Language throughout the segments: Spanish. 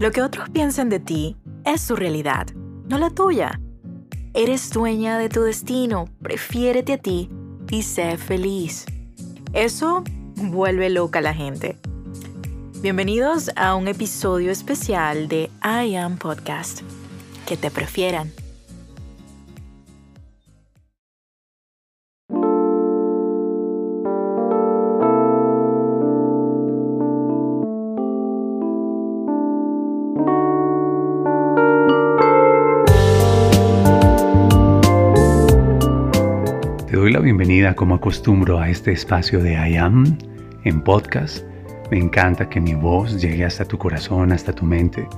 Lo que otros piensen de ti es su realidad, no la tuya. Eres dueña de tu destino, prefiérete a ti y sé feliz. Eso vuelve loca a la gente. Bienvenidos a un episodio especial de I Am Podcast. Que te prefieran. Doy la bienvenida como acostumbro a este espacio de I Am en podcast. Me encanta que mi voz llegue hasta tu corazón, hasta tu mente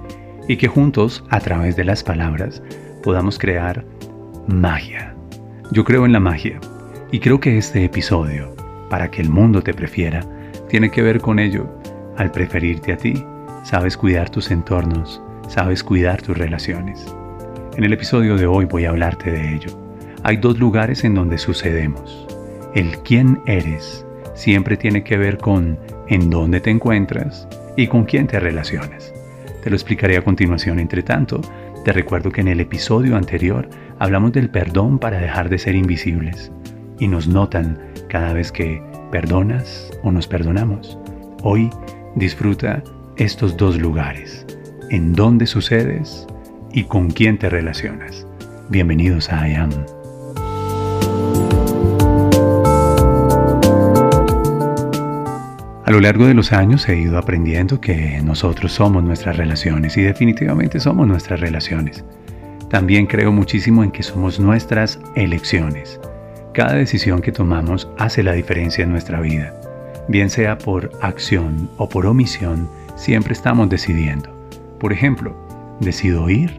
y que juntos, a través de las palabras, podamos crear magia. Yo creo en la magia y creo que este episodio, para que el mundo te prefiera, tiene que ver con ello. Al preferirte a ti, sabes cuidar tus entornos, sabes cuidar tus relaciones. En el episodio de hoy voy a hablarte de ello hay dos lugares en donde sucedemos. El quién eres siempre tiene que ver con en dónde te encuentras y con quién te relacionas. Te lo explicaré a continuación. Entre tanto, te recuerdo que en el episodio anterior hablamos del perdón para dejar de ser invisibles y nos notan cada vez que perdonas o nos perdonamos. Hoy disfruta estos dos lugares, en dónde sucedes y con quién te relacionas. Bienvenidos a I Am. A lo largo de los años he ido aprendiendo que nosotros somos nuestras relaciones y definitivamente somos nuestras relaciones. También creo muchísimo en que somos nuestras elecciones. Cada decisión que tomamos hace la diferencia en nuestra vida. Bien sea por acción o por omisión, siempre estamos decidiendo. Por ejemplo, decido ir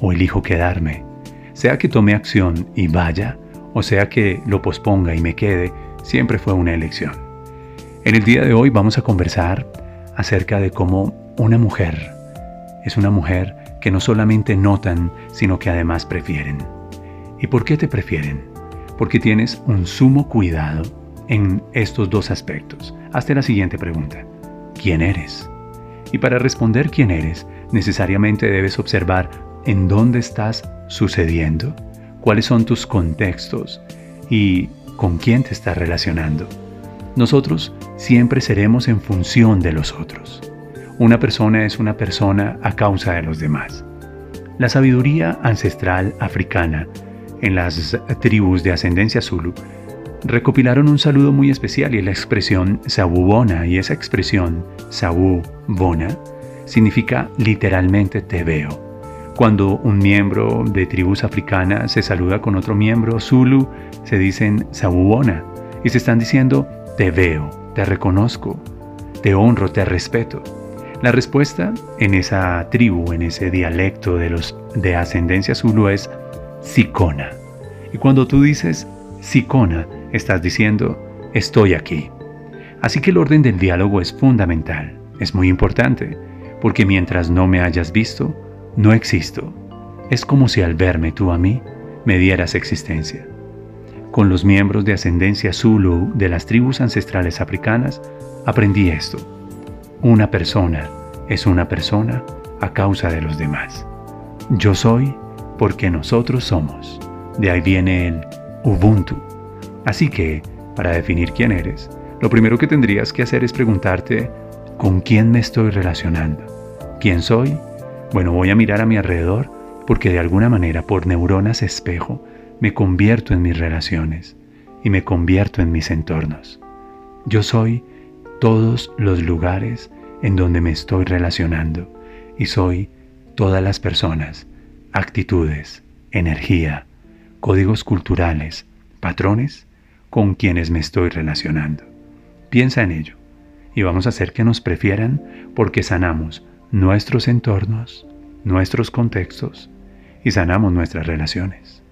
o elijo quedarme. Sea que tome acción y vaya, o sea que lo posponga y me quede, siempre fue una elección. En el día de hoy vamos a conversar acerca de cómo una mujer es una mujer que no solamente notan, sino que además prefieren. ¿Y por qué te prefieren? Porque tienes un sumo cuidado en estos dos aspectos. Hazte la siguiente pregunta. ¿Quién eres? Y para responder quién eres, necesariamente debes observar en dónde estás sucediendo, cuáles son tus contextos y con quién te estás relacionando. Nosotros siempre seremos en función de los otros. Una persona es una persona a causa de los demás. La sabiduría ancestral africana en las tribus de ascendencia Zulu recopilaron un saludo muy especial y la expresión Sabubona y esa expresión Sabubona significa literalmente te veo. Cuando un miembro de tribus africanas se saluda con otro miembro Zulu, se dicen Sabubona y se están diciendo te veo, te reconozco, te honro, te respeto. La respuesta en esa tribu, en ese dialecto de los de ascendencia zulu es Sikona. Y cuando tú dices Sikona, estás diciendo estoy aquí. Así que el orden del diálogo es fundamental, es muy importante, porque mientras no me hayas visto, no existo. Es como si al verme tú a mí, me dieras existencia con los miembros de ascendencia Zulu de las tribus ancestrales africanas, aprendí esto. Una persona es una persona a causa de los demás. Yo soy porque nosotros somos. De ahí viene el Ubuntu. Así que, para definir quién eres, lo primero que tendrías que hacer es preguntarte, ¿con quién me estoy relacionando? ¿Quién soy? Bueno, voy a mirar a mi alrededor porque de alguna manera, por neuronas espejo, me convierto en mis relaciones y me convierto en mis entornos. Yo soy todos los lugares en donde me estoy relacionando y soy todas las personas, actitudes, energía, códigos culturales, patrones con quienes me estoy relacionando. Piensa en ello y vamos a hacer que nos prefieran porque sanamos nuestros entornos, nuestros contextos y sanamos nuestras relaciones.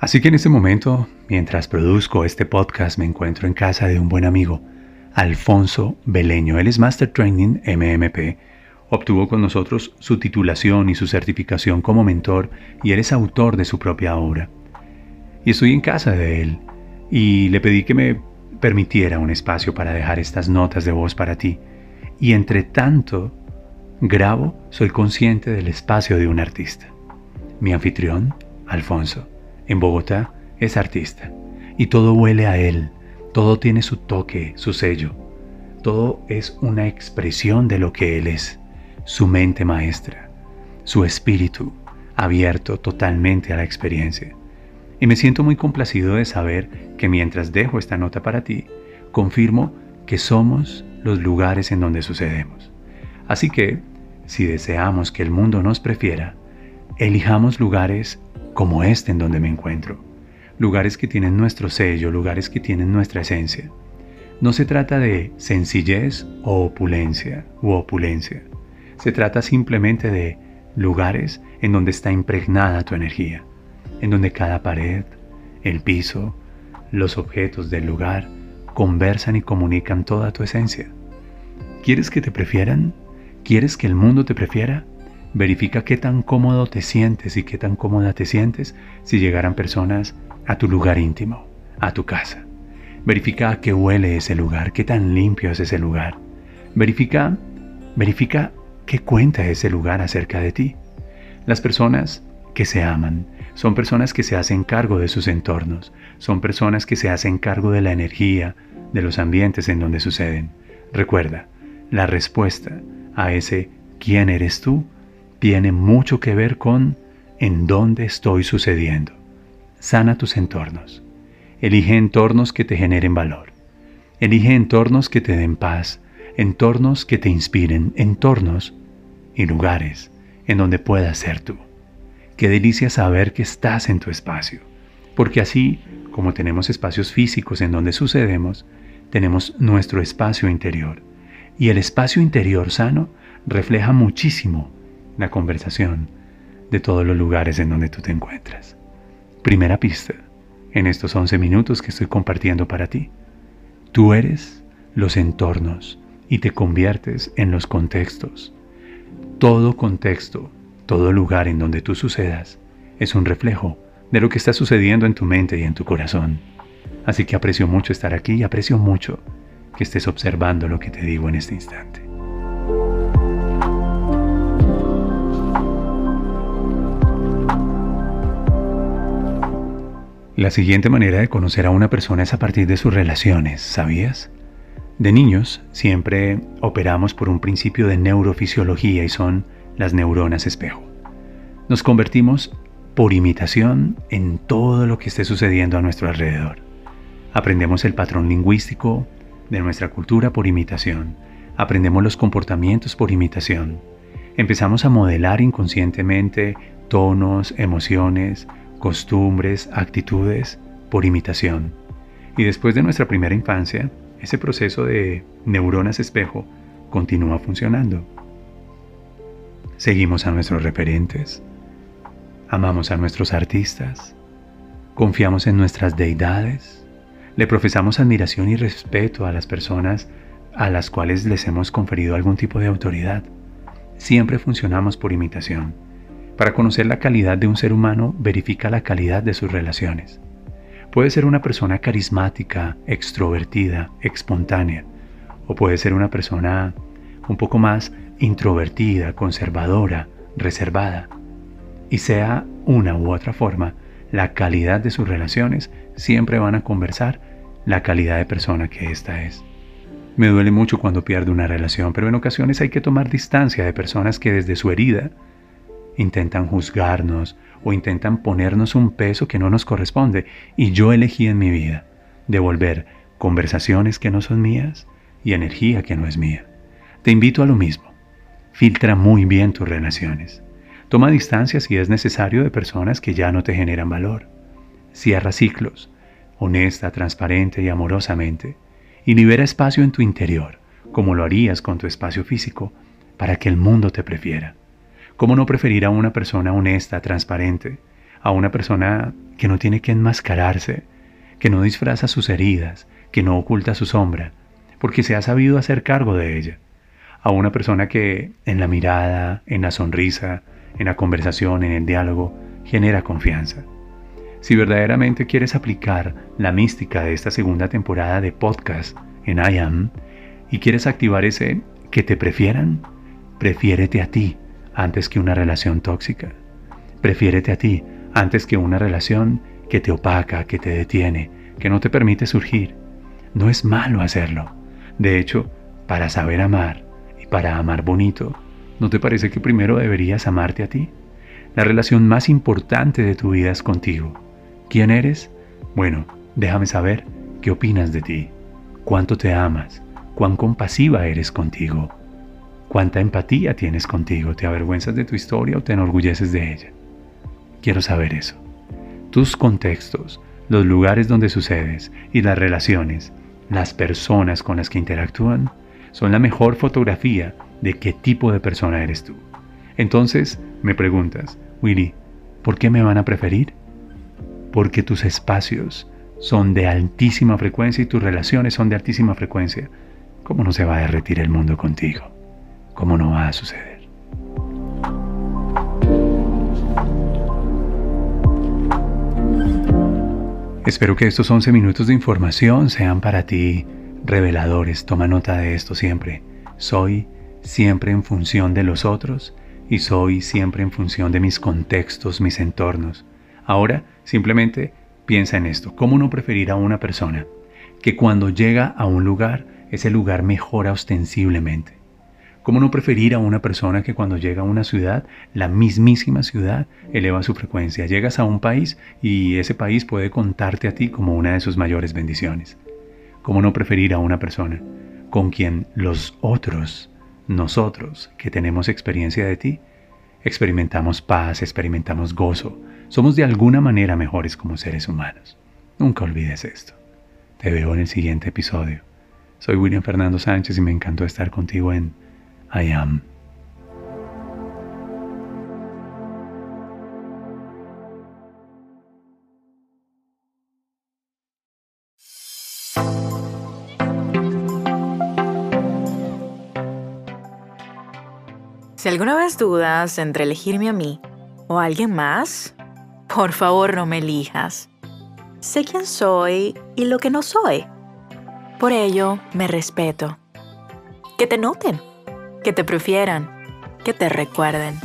Así que en este momento, mientras produzco este podcast, me encuentro en casa de un buen amigo, Alfonso Beleño. Él es Master Training MMP. Obtuvo con nosotros su titulación y su certificación como mentor y él es autor de su propia obra. Y estoy en casa de él y le pedí que me permitiera un espacio para dejar estas notas de voz para ti. Y entre tanto, grabo, soy consciente del espacio de un artista. Mi anfitrión, Alfonso, en Bogotá, es artista. Y todo huele a él, todo tiene su toque, su sello. Todo es una expresión de lo que él es, su mente maestra, su espíritu abierto totalmente a la experiencia. Y me siento muy complacido de saber que mientras dejo esta nota para ti, confirmo que somos los lugares en donde sucedemos. Así que, si deseamos que el mundo nos prefiera, elijamos lugares como este en donde me encuentro, lugares que tienen nuestro sello, lugares que tienen nuestra esencia. No se trata de sencillez o opulencia u opulencia. Se trata simplemente de lugares en donde está impregnada tu energía en donde cada pared, el piso, los objetos del lugar conversan y comunican toda tu esencia. ¿Quieres que te prefieran? ¿Quieres que el mundo te prefiera? Verifica qué tan cómodo te sientes y qué tan cómoda te sientes si llegaran personas a tu lugar íntimo, a tu casa. Verifica a qué huele ese lugar, qué tan limpio es ese lugar. Verifica, verifica qué cuenta ese lugar acerca de ti. Las personas que se aman, son personas que se hacen cargo de sus entornos, son personas que se hacen cargo de la energía, de los ambientes en donde suceden. Recuerda, la respuesta a ese ¿quién eres tú? tiene mucho que ver con en dónde estoy sucediendo. Sana tus entornos. Elige entornos que te generen valor. Elige entornos que te den paz, entornos que te inspiren, entornos y lugares en donde puedas ser tú. Qué delicia saber que estás en tu espacio, porque así como tenemos espacios físicos en donde sucedemos, tenemos nuestro espacio interior. Y el espacio interior sano refleja muchísimo la conversación de todos los lugares en donde tú te encuentras. Primera pista, en estos 11 minutos que estoy compartiendo para ti. Tú eres los entornos y te conviertes en los contextos. Todo contexto todo lugar en donde tú sucedas es un reflejo de lo que está sucediendo en tu mente y en tu corazón. Así que aprecio mucho estar aquí y aprecio mucho que estés observando lo que te digo en este instante. La siguiente manera de conocer a una persona es a partir de sus relaciones, ¿sabías? De niños siempre operamos por un principio de neurofisiología y son las neuronas espejo. Nos convertimos por imitación en todo lo que esté sucediendo a nuestro alrededor. Aprendemos el patrón lingüístico de nuestra cultura por imitación. Aprendemos los comportamientos por imitación. Empezamos a modelar inconscientemente tonos, emociones, costumbres, actitudes por imitación. Y después de nuestra primera infancia, ese proceso de neuronas espejo continúa funcionando. Seguimos a nuestros referentes, amamos a nuestros artistas, confiamos en nuestras deidades, le profesamos admiración y respeto a las personas a las cuales les hemos conferido algún tipo de autoridad. Siempre funcionamos por imitación. Para conocer la calidad de un ser humano, verifica la calidad de sus relaciones. Puede ser una persona carismática, extrovertida, espontánea, o puede ser una persona un poco más introvertida, conservadora, reservada. Y sea una u otra forma, la calidad de sus relaciones siempre van a conversar la calidad de persona que ésta es. Me duele mucho cuando pierdo una relación, pero en ocasiones hay que tomar distancia de personas que desde su herida intentan juzgarnos o intentan ponernos un peso que no nos corresponde. Y yo elegí en mi vida devolver conversaciones que no son mías y energía que no es mía. Te invito a lo mismo. Filtra muy bien tus relaciones. Toma distancia si es necesario de personas que ya no te generan valor. Cierra ciclos, honesta, transparente y amorosamente, y libera espacio en tu interior, como lo harías con tu espacio físico, para que el mundo te prefiera. ¿Cómo no preferir a una persona honesta, transparente, a una persona que no tiene que enmascararse, que no disfraza sus heridas, que no oculta su sombra, porque se ha sabido hacer cargo de ella? A una persona que en la mirada, en la sonrisa, en la conversación, en el diálogo, genera confianza. Si verdaderamente quieres aplicar la mística de esta segunda temporada de podcast en I Am y quieres activar ese que te prefieran, prefiérete a ti antes que una relación tóxica. Prefiérete a ti antes que una relación que te opaca, que te detiene, que no te permite surgir. No es malo hacerlo. De hecho, para saber amar para amar bonito, ¿no te parece que primero deberías amarte a ti? La relación más importante de tu vida es contigo. ¿Quién eres? Bueno, déjame saber qué opinas de ti, cuánto te amas, cuán compasiva eres contigo, cuánta empatía tienes contigo, te avergüenzas de tu historia o te enorgulleces de ella. Quiero saber eso. Tus contextos, los lugares donde sucedes y las relaciones, las personas con las que interactúan, son la mejor fotografía de qué tipo de persona eres tú. Entonces, me preguntas, Willy, ¿por qué me van a preferir? porque tus espacios son de altísima frecuencia y tus relaciones son de altísima frecuencia. ¿Cómo no se va a derretir el mundo contigo? ¿Cómo no va a suceder? Espero que estos 11 minutos de información sean para ti reveladores. Toma nota de esto siempre. Soy siempre en función de los otros y soy siempre en función de mis contextos, mis entornos. Ahora simplemente piensa en esto. ¿Cómo no preferir a una persona que cuando llega a un lugar, ese lugar mejora ostensiblemente? ¿Cómo no preferir a una persona que cuando llega a una ciudad, la mismísima ciudad eleva su frecuencia? Llegas a un país y ese país puede contarte a ti como una de sus mayores bendiciones. ¿Cómo no preferir a una persona con quien los otros, nosotros que tenemos experiencia de ti, experimentamos paz, experimentamos gozo, somos de alguna manera mejores como seres humanos. Nunca olvides esto. Te veo en el siguiente episodio. Soy William Fernando Sánchez y me encantó estar contigo en I Am. Si alguna vez dudas entre elegirme a mí o a alguien más, por favor, no me elijas. Sé quién soy y lo que no soy. Por ello, me respeto. Que te noten, que te prefieran, que te recuerden.